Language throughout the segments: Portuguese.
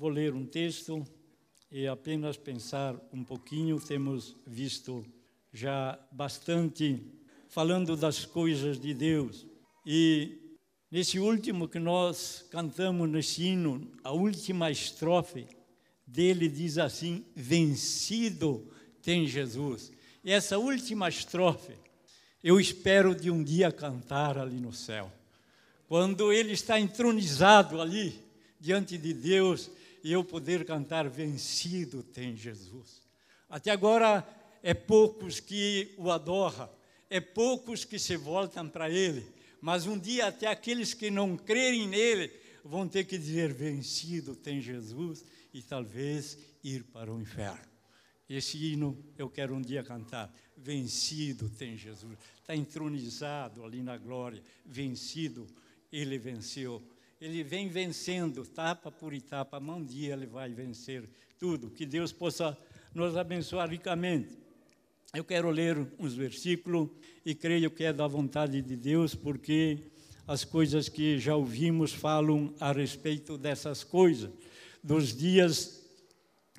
vou ler um texto e apenas pensar um pouquinho. Temos visto já bastante falando das coisas de Deus. E nesse último que nós cantamos nesse hino, a última estrofe dele diz assim: Vencido tem Jesus. E essa última estrofe, eu espero de um dia cantar ali no céu. Quando ele está entronizado ali, diante de Deus, e eu poder cantar: Vencido tem Jesus. Até agora é poucos que o adoram, é poucos que se voltam para ele, mas um dia até aqueles que não crerem nele vão ter que dizer: Vencido tem Jesus, e talvez ir para o inferno. Esse hino eu quero um dia cantar. Vencido tem Jesus. Está entronizado ali na glória. Vencido, ele venceu. Ele vem vencendo, etapa por etapa. Um dia ele vai vencer tudo. Que Deus possa nos abençoar ricamente. Eu quero ler uns versículos e creio que é da vontade de Deus, porque as coisas que já ouvimos falam a respeito dessas coisas, dos dias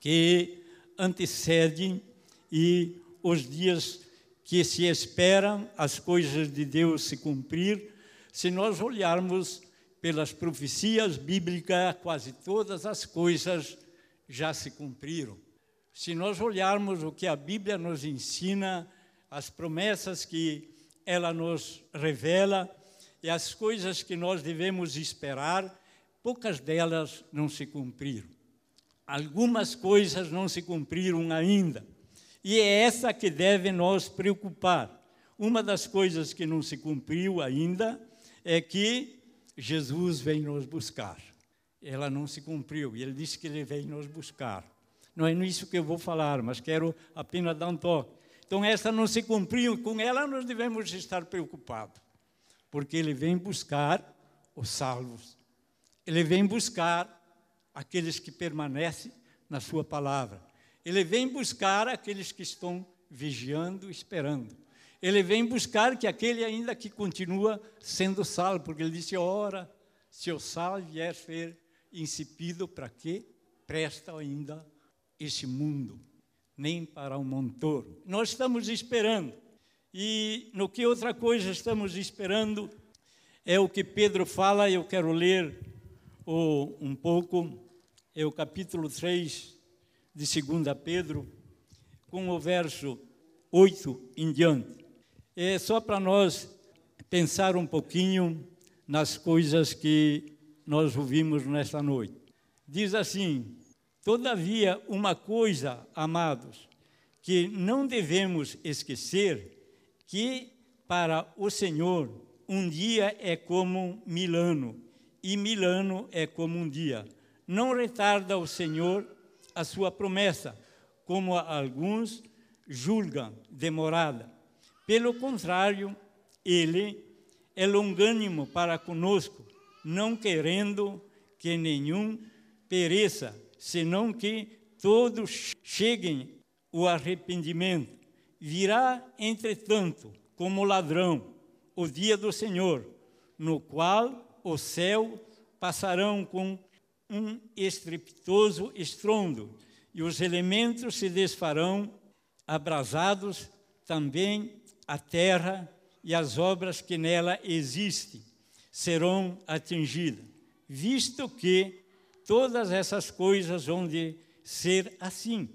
que antecedem e os dias que se esperam as coisas de Deus se cumprir. Se nós olharmos pelas profecias bíblicas, quase todas as coisas já se cumpriram. Se nós olharmos o que a Bíblia nos ensina, as promessas que ela nos revela e as coisas que nós devemos esperar, poucas delas não se cumpriram. Algumas coisas não se cumpriram ainda. E é essa que deve nos preocupar. Uma das coisas que não se cumpriu ainda é que Jesus vem nos buscar. Ela não se cumpriu, e ele disse que ele vem nos buscar. Não é nisso que eu vou falar, mas quero apenas dar um toque. Então, essa não se cumpriu, com ela nós devemos estar preocupados, porque ele vem buscar os salvos. Ele vem buscar aqueles que permanecem na sua palavra. Ele vem buscar aqueles que estão vigiando, esperando. Ele vem buscar que aquele ainda que continua sendo salvo, porque ele disse: ora, se o sal vier ser insipido, para quê? Presta ainda esse mundo, nem para um montoro. Nós estamos esperando. E no que outra coisa estamos esperando é o que Pedro fala, eu quero ler o, um pouco, é o capítulo 3 de 2 Pedro, com o verso 8 em diante. É só para nós pensar um pouquinho nas coisas que nós ouvimos nesta noite. Diz assim: Todavia, uma coisa, amados, que não devemos esquecer, que para o Senhor um dia é como mil anos, e mil anos é como um dia. Não retarda o Senhor a sua promessa, como alguns julgam demorada. Pelo contrário, ele é longânimo para conosco, não querendo que nenhum pereça, senão que todos cheguem ao arrependimento. Virá, entretanto, como ladrão, o dia do Senhor, no qual o céu passarão com um estrepitoso estrondo, e os elementos se desfarão, abrasados também a terra e as obras que nela existem serão atingidas, visto que todas essas coisas vão de ser assim,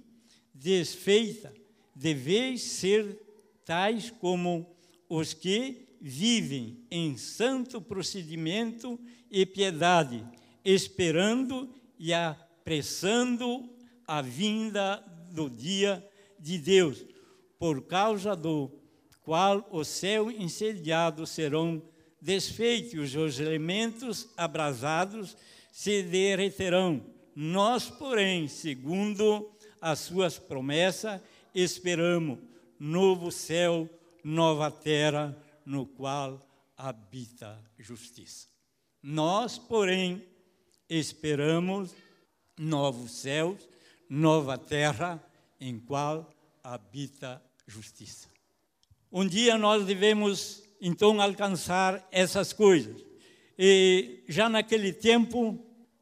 desfeita, deveis ser tais como os que vivem em santo procedimento e piedade, esperando e apressando a vinda do dia de Deus, por causa do qual o céu incendiado serão desfeitos, os elementos abrasados se derreterão. Nós, porém, segundo as suas promessas, esperamos novo céu, nova terra, no qual habita justiça. Nós, porém, esperamos novos céus, nova terra, em qual habita justiça. Um dia nós devemos então alcançar essas coisas. E já naquele tempo,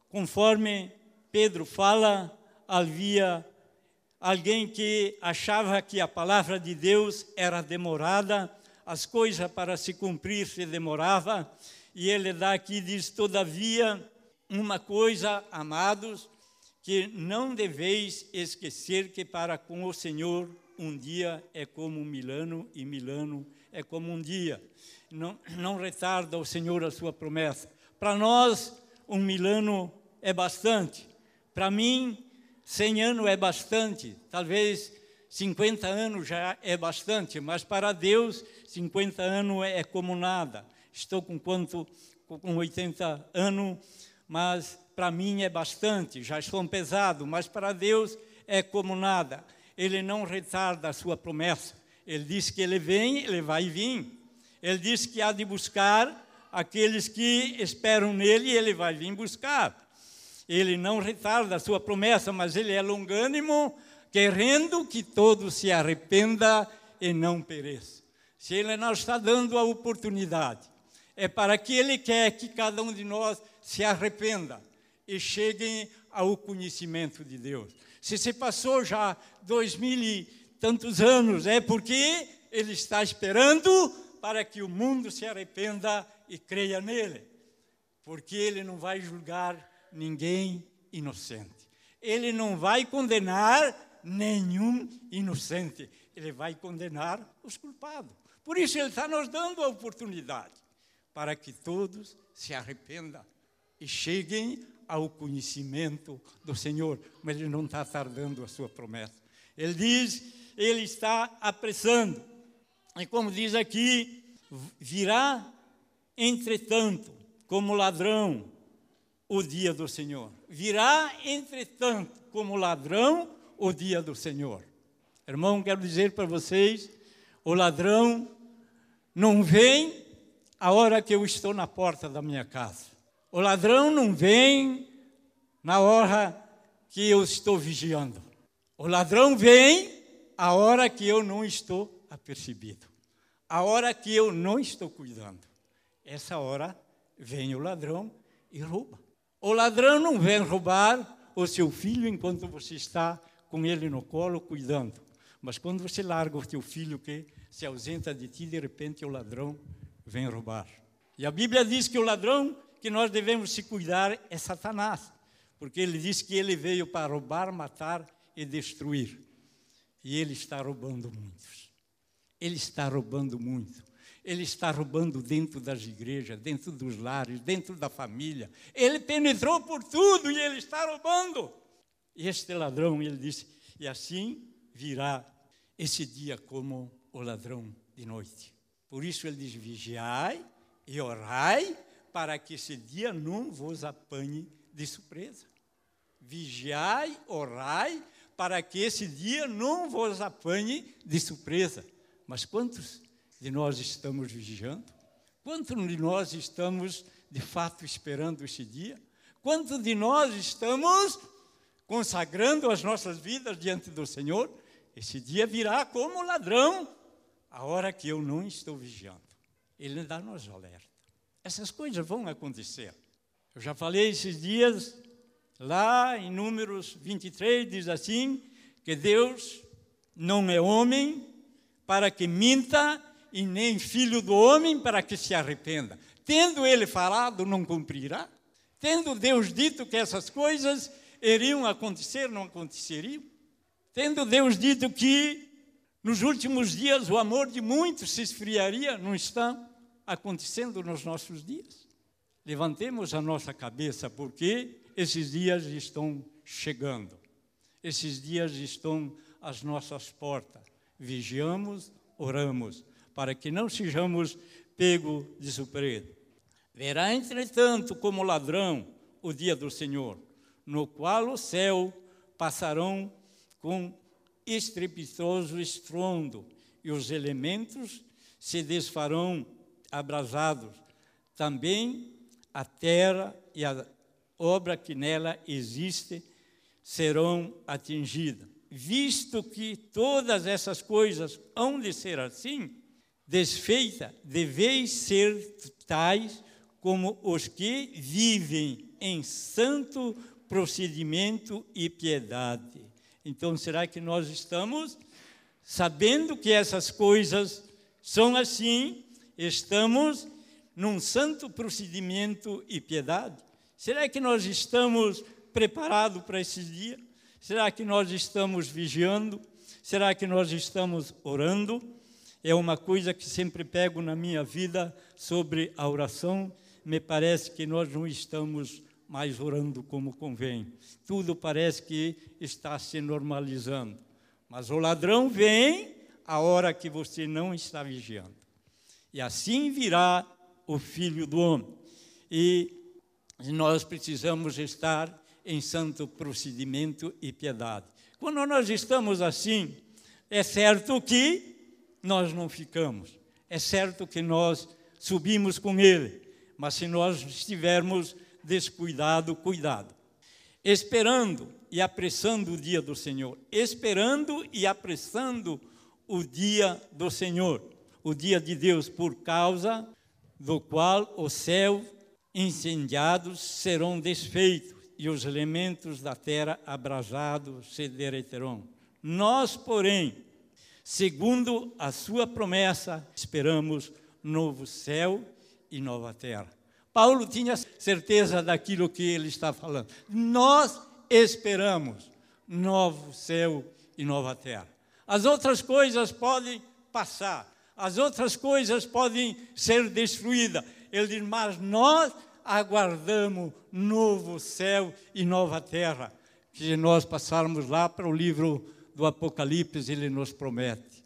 conforme Pedro fala, havia alguém que achava que a palavra de Deus era demorada, as coisas para se cumprir se demorava, e ele dá aqui diz todavia uma coisa, amados, que não deveis esquecer que para com o Senhor um dia é como um Milano e Milano é como um dia. Não, não retarda o Senhor a sua promessa. Para nós, um Milano é bastante. Para mim, 100 anos é bastante. Talvez 50 anos já é bastante, mas para Deus, 50 anos é como nada. Estou com quanto? Com 80 anos, mas para mim é bastante. Já estou pesado, mas para Deus é como nada. Ele não retarda a sua promessa. Ele diz que ele vem, ele vai vir. Ele diz que há de buscar aqueles que esperam nele e ele vai vir buscar. Ele não retarda a sua promessa, mas ele é longânimo, querendo que todos se arrependa e não pereça. Se ele não está dando a oportunidade, é para que ele quer que cada um de nós se arrependa e chegue ao conhecimento de Deus. Se se passou já dois mil e tantos anos, é porque ele está esperando para que o mundo se arrependa e creia nele, porque ele não vai julgar ninguém inocente. Ele não vai condenar nenhum inocente, ele vai condenar os culpados. Por isso ele está nos dando a oportunidade para que todos se arrependam e cheguem ao conhecimento do Senhor, mas ele não está tardando a sua promessa. Ele diz, ele está apressando. E como diz aqui, virá, entretanto, como ladrão, o dia do Senhor. Virá, entretanto, como ladrão, o dia do Senhor. Irmão, quero dizer para vocês: o ladrão não vem a hora que eu estou na porta da minha casa. O ladrão não vem na hora que eu estou vigiando. O ladrão vem a hora que eu não estou apercebido. A hora que eu não estou cuidando. Essa hora vem o ladrão e rouba. O ladrão não vem roubar o seu filho enquanto você está com ele no colo cuidando. Mas quando você larga o teu filho que se ausenta de ti, de repente o ladrão vem roubar. E a Bíblia diz que o ladrão que nós devemos se cuidar é Satanás, porque ele diz que ele veio para roubar, matar e destruir. E ele está roubando muitos. Ele está roubando muito. Ele está roubando dentro das igrejas, dentro dos lares, dentro da família. Ele penetrou por tudo e ele está roubando. E este ladrão, ele disse, e assim virá esse dia como o ladrão de noite. Por isso ele diz: vigiai e orai para que esse dia não vos apanhe de surpresa. Vigiai, orai, para que esse dia não vos apanhe de surpresa. Mas quantos de nós estamos vigiando? Quantos de nós estamos de fato esperando esse dia? Quantos de nós estamos consagrando as nossas vidas diante do Senhor? Esse dia virá como ladrão, a hora que eu não estou vigiando. Ele dá-nos alerta. Essas coisas vão acontecer. Eu já falei esses dias, lá em Números 23, diz assim: que Deus não é homem para que minta, e nem filho do homem para que se arrependa. Tendo ele falado, não cumprirá. Tendo Deus dito que essas coisas iriam acontecer, não aconteceriam. Tendo Deus dito que nos últimos dias o amor de muitos se esfriaria, não está acontecendo nos nossos dias. Levantemos a nossa cabeça, porque esses dias estão chegando. Esses dias estão às nossas portas. Vigiamos, oramos, para que não sejamos pego de surpresa. Verá, entretanto, como ladrão o dia do Senhor, no qual o céu passarão com estrepitoso estrondo, e os elementos se desfarão abrasados. Também a terra e a obra que nela existe serão atingidas. Visto que todas essas coisas hão de ser assim, desfeita, deveis ser tais como os que vivem em santo procedimento e piedade. Então, será que nós estamos sabendo que essas coisas são assim? Estamos num santo procedimento e piedade? Será que nós estamos preparados para esse dia? Será que nós estamos vigiando? Será que nós estamos orando? É uma coisa que sempre pego na minha vida sobre a oração. Me parece que nós não estamos mais orando como convém. Tudo parece que está se normalizando. Mas o ladrão vem a hora que você não está vigiando. E assim virá o filho do homem. E nós precisamos estar em santo procedimento e piedade. Quando nós estamos assim, é certo que nós não ficamos. É certo que nós subimos com ele. Mas se nós estivermos descuidado, cuidado. Esperando e apressando o dia do Senhor. Esperando e apressando o dia do Senhor. O dia de Deus, por causa do qual os céus incendiados serão desfeitos e os elementos da terra abrasados se derreterão. Nós, porém, segundo a sua promessa, esperamos novo céu e nova terra. Paulo tinha certeza daquilo que ele está falando. Nós esperamos novo céu e nova terra. As outras coisas podem passar, as outras coisas podem ser destruídas. Ele diz, mas nós aguardamos novo céu e nova terra. Se nós passarmos lá para o livro do Apocalipse, ele nos promete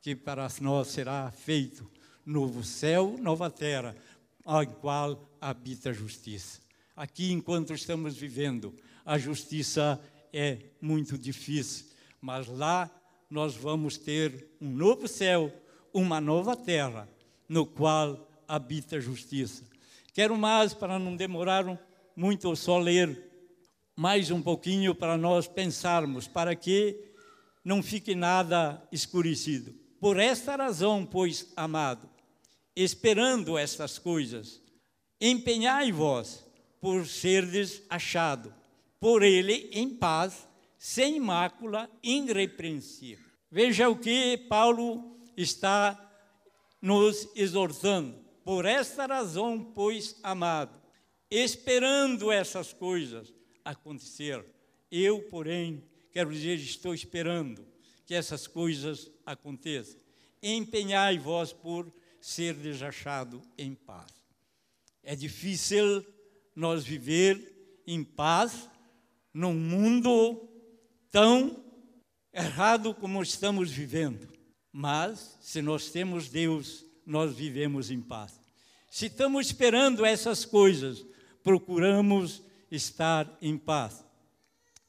que para nós será feito novo céu, nova terra ao qual habita a justiça. Aqui, enquanto estamos vivendo, a justiça é muito difícil, mas lá nós vamos ter um novo céu, uma nova terra, no qual habita a justiça. Quero mais, para não demorar muito, só ler mais um pouquinho para nós pensarmos, para que não fique nada escurecido. Por esta razão, pois, amado, esperando estas coisas, empenhai-vos por serdes achado, por ele em paz, sem mácula, irrepreensível. Veja o que Paulo está nos exortando. Por esta razão, pois, amado, esperando essas coisas acontecer, eu, porém, quero dizer, estou esperando que essas coisas aconteçam. Empenhai-vos por ser desachado em paz. É difícil nós viver em paz num mundo tão errado como estamos vivendo. Mas, se nós temos Deus, nós vivemos em paz. Se estamos esperando essas coisas, procuramos estar em paz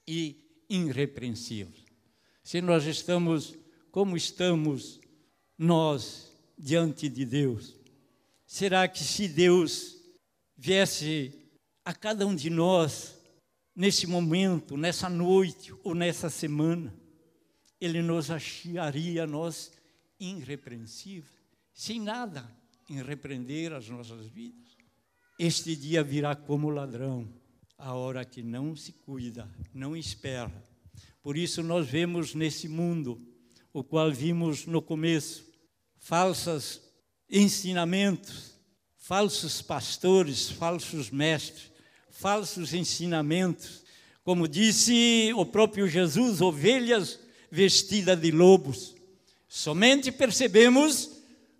e irrepreensíveis. Se nós estamos como estamos, nós diante de Deus? Será que se Deus viesse a cada um de nós nesse momento, nessa noite ou nessa semana, Ele nos acharia nós irrepreensíveis, sem nada em repreender as nossas vidas? Este dia virá como ladrão, a hora que não se cuida, não espera. Por isso nós vemos nesse mundo, o qual vimos no começo, falsos ensinamentos, falsos pastores, falsos mestres, falsos ensinamentos. Como disse o próprio Jesus, ovelhas vestidas de lobos. Somente percebemos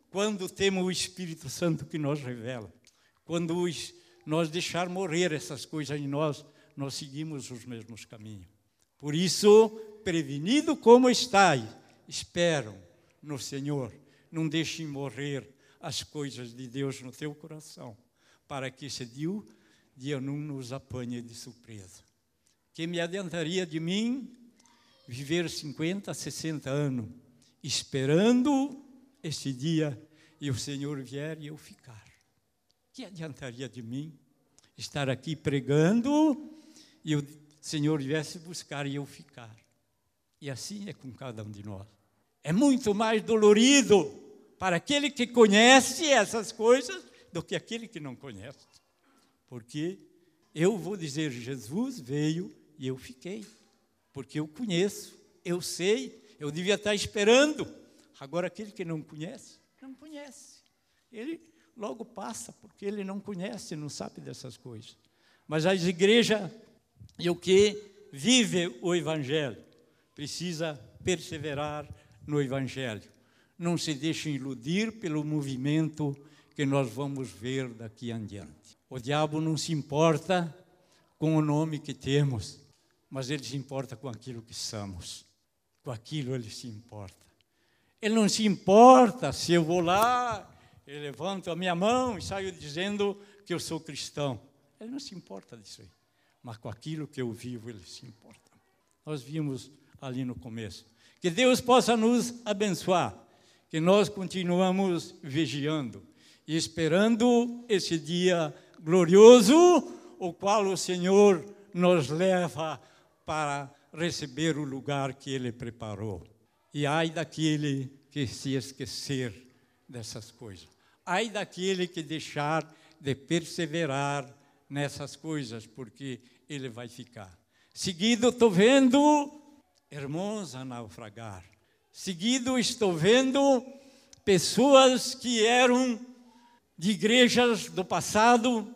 quando temos o Espírito Santo que nos revela. Quando nós deixar morrer essas coisas em nós, nós seguimos os mesmos caminhos. Por isso, prevenido como estáis, espero no Senhor não deixe morrer as coisas de Deus no teu coração, para que esse dia não nos apanhe de surpresa. Que me adiantaria de mim viver 50, 60 anos, esperando esse dia e o Senhor vier e eu ficar? Que adiantaria de mim estar aqui pregando e o Senhor viesse buscar e eu ficar? E assim é com cada um de nós. É muito mais dolorido para aquele que conhece essas coisas do que aquele que não conhece. Porque Eu vou dizer: Jesus veio e eu fiquei, porque eu conheço, eu sei, eu devia estar esperando. Agora, aquele que não conhece, não conhece. Ele logo passa, porque ele não conhece, não sabe dessas coisas. Mas as igrejas e o que vive o Evangelho precisa perseverar no Evangelho. Não se deixe iludir pelo movimento que nós vamos ver daqui em diante. O diabo não se importa com o nome que temos, mas ele se importa com aquilo que somos. Com aquilo ele se importa. Ele não se importa se eu vou lá, eu levanto a minha mão e saio dizendo que eu sou cristão. Ele não se importa disso aí. Mas com aquilo que eu vivo, ele se importa. Nós vimos ali no começo. Que Deus possa nos abençoar, que nós continuamos vigiando e esperando esse dia glorioso, o qual o Senhor nos leva para receber o lugar que Ele preparou. E ai daquele que se esquecer dessas coisas. Ai daquele que deixar de perseverar nessas coisas, porque ele vai ficar. Seguido, estou vendo irmãos a naufragar. Seguido, estou vendo pessoas que eram de igrejas do passado,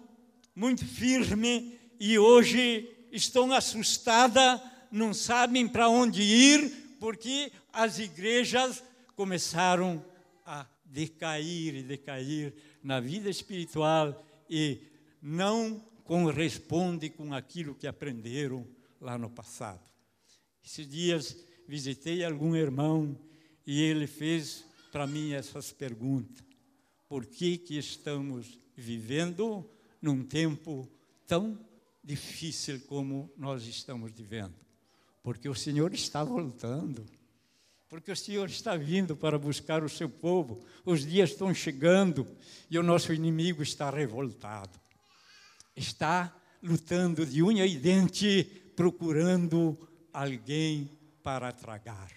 muito firme, e hoje estão assustadas, não sabem para onde ir, porque as igrejas começaram a decair e decair na vida espiritual e não corresponde com aquilo que aprenderam lá no passado. Esses dias visitei algum irmão e ele fez para mim essas perguntas. Por que, que estamos vivendo num tempo tão difícil como nós estamos vivendo? Porque o Senhor está voltando. Porque o Senhor está vindo para buscar o seu povo. Os dias estão chegando e o nosso inimigo está revoltado. Está lutando de unha e dente, procurando alguém para tragar.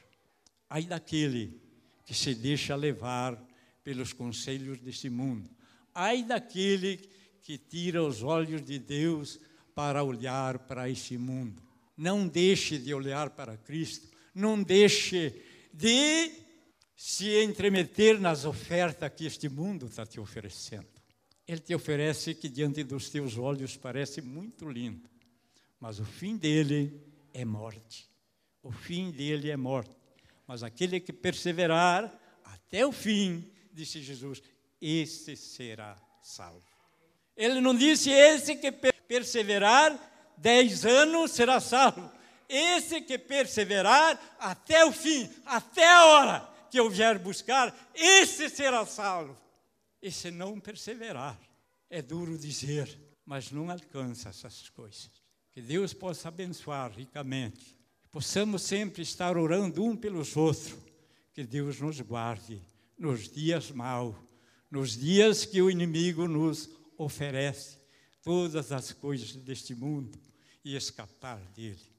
Ai daquele que se deixa levar pelos conselhos deste mundo. Ai daquele que tira os olhos de Deus para olhar para esse mundo. Não deixe de olhar para Cristo. Não deixe de se entremeter nas ofertas que este mundo está te oferecendo. Ele te oferece que diante dos teus olhos parece muito lindo, mas o fim dele é morte. O fim dele é morte. Mas aquele que perseverar até o fim, disse Jesus, esse será salvo. Ele não disse esse que perseverar dez anos será salvo. Esse que perseverar até o fim, até a hora que eu vier buscar, esse será salvo. Esse não perseverar é duro dizer, mas não alcança essas coisas. Que Deus possa abençoar ricamente. Possamos sempre estar orando um pelos outros. Que Deus nos guarde nos dias maus, nos dias que o inimigo nos oferece todas as coisas deste mundo e escapar dele.